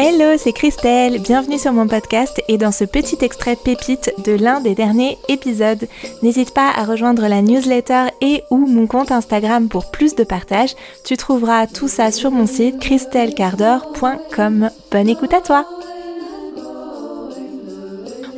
Hello, c'est Christelle, bienvenue sur mon podcast et dans ce petit extrait pépite de l'un des derniers épisodes. N'hésite pas à rejoindre la newsletter et ou mon compte Instagram pour plus de partage. Tu trouveras tout ça sur mon site christellecardor.com. Bonne écoute à toi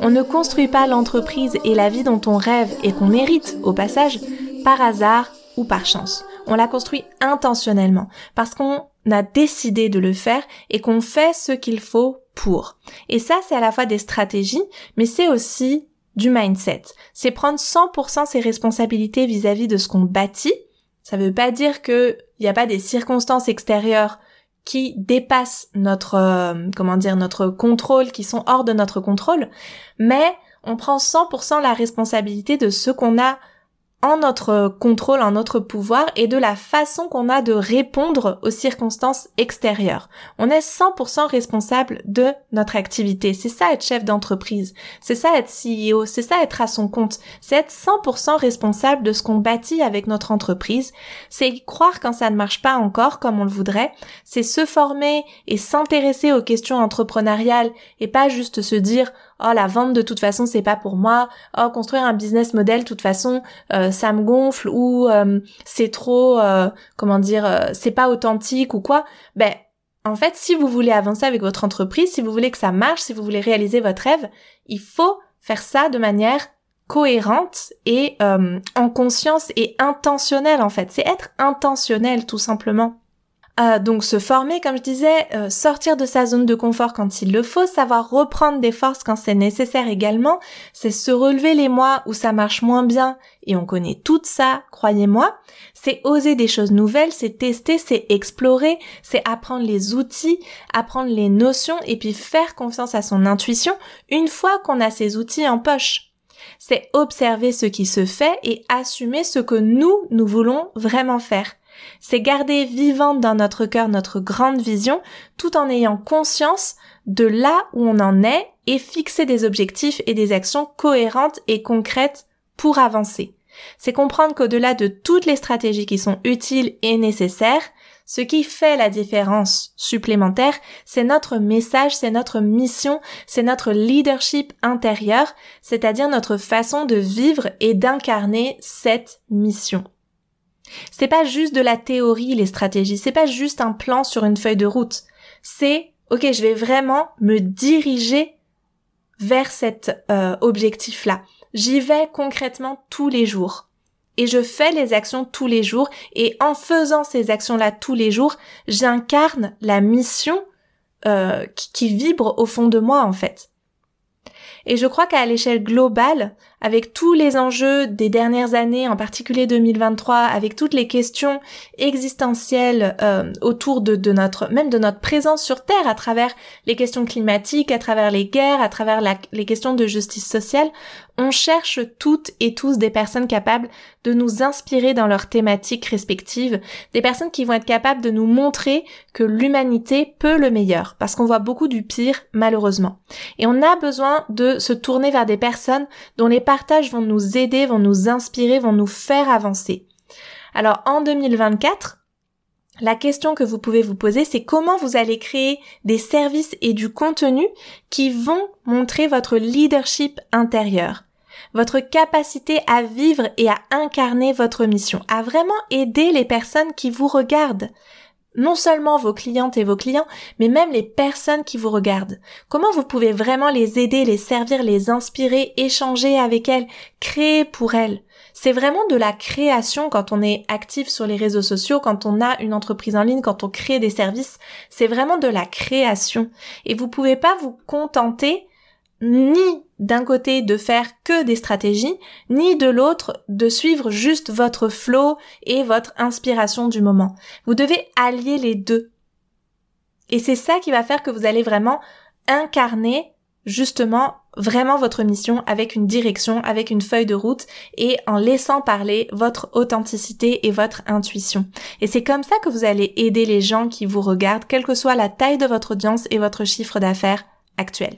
On ne construit pas l'entreprise et la vie dont on rêve et qu'on mérite, au passage, par hasard ou par chance. On la construit intentionnellement parce qu'on a décidé de le faire et qu'on fait ce qu'il faut pour. Et ça, c'est à la fois des stratégies, mais c'est aussi du mindset. C'est prendre 100% ses responsabilités vis-à-vis de ce qu'on bâtit. Ça veut pas dire qu'il n'y a pas des circonstances extérieures qui dépassent notre, euh, comment dire, notre contrôle, qui sont hors de notre contrôle, mais on prend 100% la responsabilité de ce qu'on a en notre contrôle, en notre pouvoir et de la façon qu'on a de répondre aux circonstances extérieures. On est 100% responsable de notre activité. C'est ça être chef d'entreprise. C'est ça être CEO. C'est ça être à son compte. C'est être 100% responsable de ce qu'on bâtit avec notre entreprise. C'est croire quand ça ne marche pas encore comme on le voudrait. C'est se former et s'intéresser aux questions entrepreneuriales et pas juste se dire oh la vente de toute façon c'est pas pour moi, oh construire un business model de toute façon euh, ça me gonfle ou euh, c'est trop euh, comment dire c'est pas authentique ou quoi. Ben en fait si vous voulez avancer avec votre entreprise, si vous voulez que ça marche, si vous voulez réaliser votre rêve, il faut faire ça de manière cohérente et en conscience et intentionnelle en fait. C'est être intentionnel tout simplement. Euh, donc se former, comme je disais, euh, sortir de sa zone de confort quand il le faut, savoir reprendre des forces quand c'est nécessaire également, c'est se relever les mois où ça marche moins bien, et on connaît tout ça, croyez-moi, c'est oser des choses nouvelles, c'est tester, c'est explorer, c'est apprendre les outils, apprendre les notions, et puis faire confiance à son intuition une fois qu'on a ces outils en poche c'est observer ce qui se fait et assumer ce que nous, nous voulons vraiment faire. C'est garder vivante dans notre cœur notre grande vision tout en ayant conscience de là où on en est et fixer des objectifs et des actions cohérentes et concrètes pour avancer. C'est comprendre qu'au-delà de toutes les stratégies qui sont utiles et nécessaires, ce qui fait la différence supplémentaire, c'est notre message, c'est notre mission, c'est notre leadership intérieur, c'est-à-dire notre façon de vivre et d'incarner cette mission. C'est pas juste de la théorie, les stratégies. C'est pas juste un plan sur une feuille de route. C'est, ok, je vais vraiment me diriger vers cet euh, objectif-là. J'y vais concrètement tous les jours. Et je fais les actions tous les jours. Et en faisant ces actions-là tous les jours, j'incarne la mission euh, qui, qui vibre au fond de moi, en fait. Et je crois qu'à l'échelle globale, avec tous les enjeux des dernières années, en particulier 2023, avec toutes les questions existentielles euh, autour de, de, notre, même de notre présence sur Terre, à travers les questions climatiques, à travers les guerres, à travers les questions de justice sociale, on cherche toutes et tous des personnes capables de nous inspirer dans leurs thématiques respectives, des personnes qui vont être capables de nous montrer que l'humanité peut le meilleur, parce qu'on voit beaucoup du pire malheureusement. Et on a besoin de se tourner vers des personnes dont les partages vont nous aider, vont nous inspirer, vont nous faire avancer. Alors en 2024, la question que vous pouvez vous poser, c'est comment vous allez créer des services et du contenu qui vont montrer votre leadership intérieur, votre capacité à vivre et à incarner votre mission, à vraiment aider les personnes qui vous regardent. Non seulement vos clientes et vos clients, mais même les personnes qui vous regardent. Comment vous pouvez vraiment les aider, les servir, les inspirer, échanger avec elles, créer pour elles? C'est vraiment de la création quand on est actif sur les réseaux sociaux, quand on a une entreprise en ligne, quand on crée des services. C'est vraiment de la création. Et vous pouvez pas vous contenter ni d'un côté de faire que des stratégies, ni de l'autre de suivre juste votre flow et votre inspiration du moment. Vous devez allier les deux. Et c'est ça qui va faire que vous allez vraiment incarner justement vraiment votre mission avec une direction, avec une feuille de route et en laissant parler votre authenticité et votre intuition. Et c'est comme ça que vous allez aider les gens qui vous regardent, quelle que soit la taille de votre audience et votre chiffre d'affaires actuel.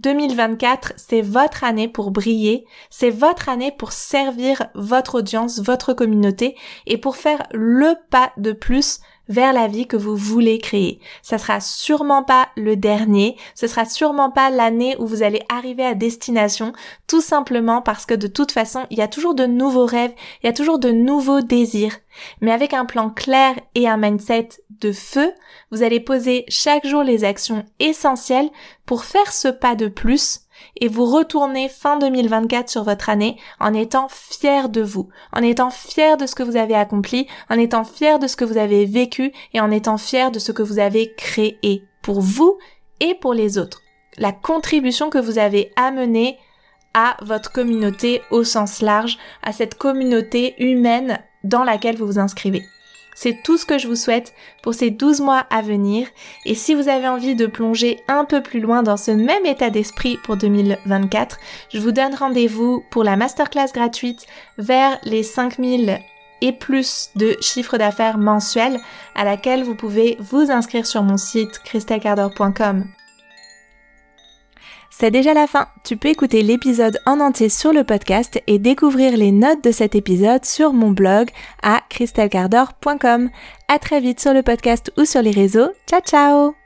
2024, c'est votre année pour briller, c'est votre année pour servir votre audience, votre communauté et pour faire le pas de plus vers la vie que vous voulez créer. Ça sera sûrement pas le dernier, ce sera sûrement pas l'année où vous allez arriver à destination, tout simplement parce que de toute façon, il y a toujours de nouveaux rêves, il y a toujours de nouveaux désirs. Mais avec un plan clair et un mindset de feu, vous allez poser chaque jour les actions essentielles pour faire ce pas de plus et vous retournez fin 2024 sur votre année en étant fier de vous, en étant fier de ce que vous avez accompli, en étant fier de ce que vous avez vécu et en étant fier de ce que vous avez créé pour vous et pour les autres. La contribution que vous avez amenée à votre communauté au sens large, à cette communauté humaine dans laquelle vous vous inscrivez. C'est tout ce que je vous souhaite pour ces 12 mois à venir. Et si vous avez envie de plonger un peu plus loin dans ce même état d'esprit pour 2024, je vous donne rendez-vous pour la masterclass gratuite vers les 5000 et plus de chiffre d'affaires mensuel à laquelle vous pouvez vous inscrire sur mon site christelcarder.com c'est déjà la fin. Tu peux écouter l'épisode en entier sur le podcast et découvrir les notes de cet épisode sur mon blog à christelcarder.com. À très vite sur le podcast ou sur les réseaux. Ciao ciao